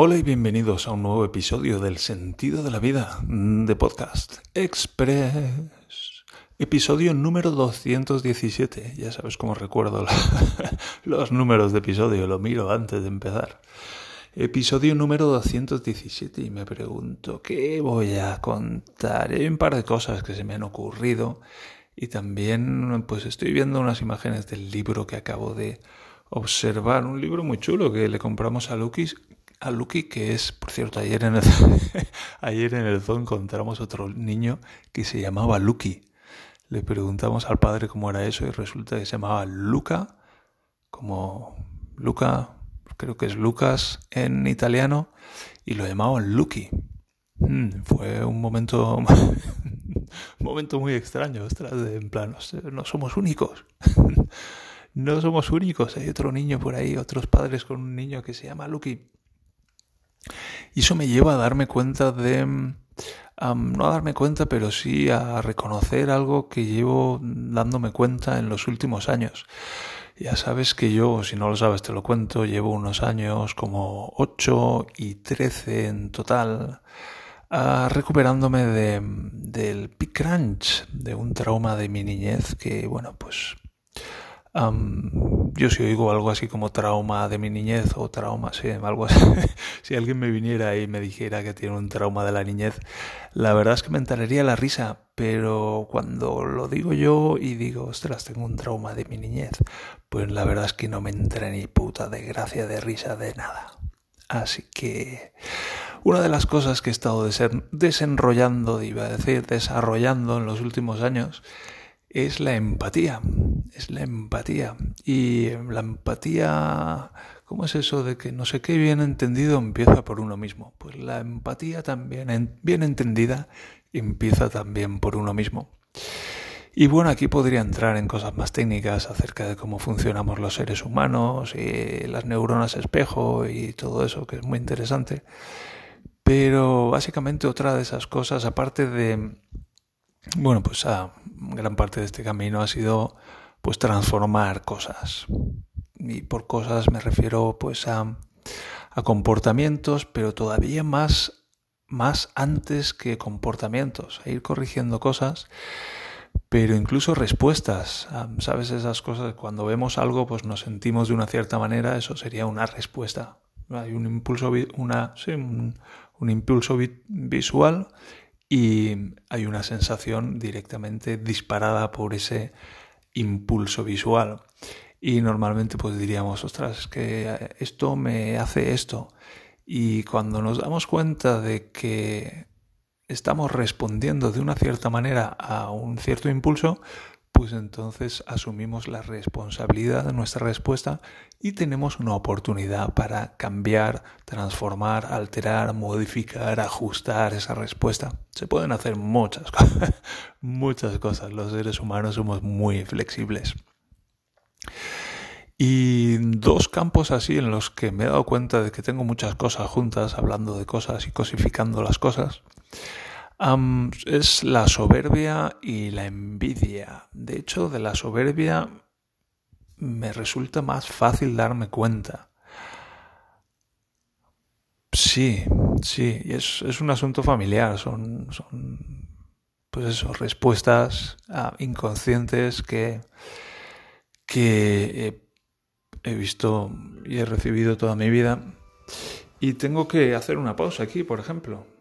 Hola y bienvenidos a un nuevo episodio del Sentido de la Vida de Podcast Express. Episodio número 217. Ya sabes cómo recuerdo los números de episodio, lo miro antes de empezar. Episodio número 217 y me pregunto, ¿qué voy a contar? Hay un par de cosas que se me han ocurrido y también pues estoy viendo unas imágenes del libro que acabo de observar, un libro muy chulo que le compramos a Lukis a Lucky, que es, por cierto, ayer en el, ayer en el zoo encontramos otro niño que se llamaba Lucky. Le preguntamos al padre cómo era eso y resulta que se llamaba Luca, como Luca, creo que es Lucas en italiano, y lo llamaban Lucky. Mm, fue un momento, momento muy extraño, ostras, de, en plan, no somos únicos. no somos únicos, hay otro niño por ahí, otros padres con un niño que se llama Lucky. Y eso me lleva a darme cuenta de... no a darme cuenta, pero sí a reconocer algo que llevo dándome cuenta en los últimos años. Ya sabes que yo, si no lo sabes, te lo cuento, llevo unos años, como 8 y 13 en total, ah, recuperándome de, del Big Crunch, de un trauma de mi niñez que, bueno, pues yo si oigo algo así como trauma de mi niñez o trauma, algo así, si alguien me viniera y me dijera que tiene un trauma de la niñez, la verdad es que me enteraría la risa, pero cuando lo digo yo y digo, ostras, tengo un trauma de mi niñez, pues la verdad es que no me entra ni puta de gracia, de risa, de nada. Así que una de las cosas que he estado desenrollando, iba a decir, desarrollando en los últimos años, es la empatía. Es la empatía. Y la empatía, ¿cómo es eso de que no sé qué bien entendido empieza por uno mismo? Pues la empatía también, bien entendida, empieza también por uno mismo. Y bueno, aquí podría entrar en cosas más técnicas acerca de cómo funcionamos los seres humanos y las neuronas espejo y todo eso, que es muy interesante. Pero básicamente otra de esas cosas, aparte de bueno, pues a gran parte de este camino ha sido pues transformar cosas. Y por cosas me refiero pues a, a comportamientos, pero todavía más, más antes que comportamientos, a ir corrigiendo cosas, pero incluso respuestas. ¿Sabes esas cosas? Cuando vemos algo, pues nos sentimos de una cierta manera, eso sería una respuesta. Hay un impulso, una, un impulso visual y hay una sensación directamente disparada por ese impulso visual. Y normalmente pues diríamos, ostras, es que esto me hace esto. Y cuando nos damos cuenta de que estamos respondiendo de una cierta manera a un cierto impulso, pues entonces asumimos la responsabilidad de nuestra respuesta y tenemos una oportunidad para cambiar, transformar, alterar, modificar, ajustar esa respuesta. Se pueden hacer muchas cosas, muchas cosas. Los seres humanos somos muy flexibles. Y dos campos así en los que me he dado cuenta de que tengo muchas cosas juntas, hablando de cosas y cosificando las cosas es la soberbia y la envidia. De hecho, de la soberbia me resulta más fácil darme cuenta. Sí, sí, y es, es un asunto familiar, son, son pues eso, respuestas ah, inconscientes que, que he visto y he recibido toda mi vida. Y tengo que hacer una pausa aquí, por ejemplo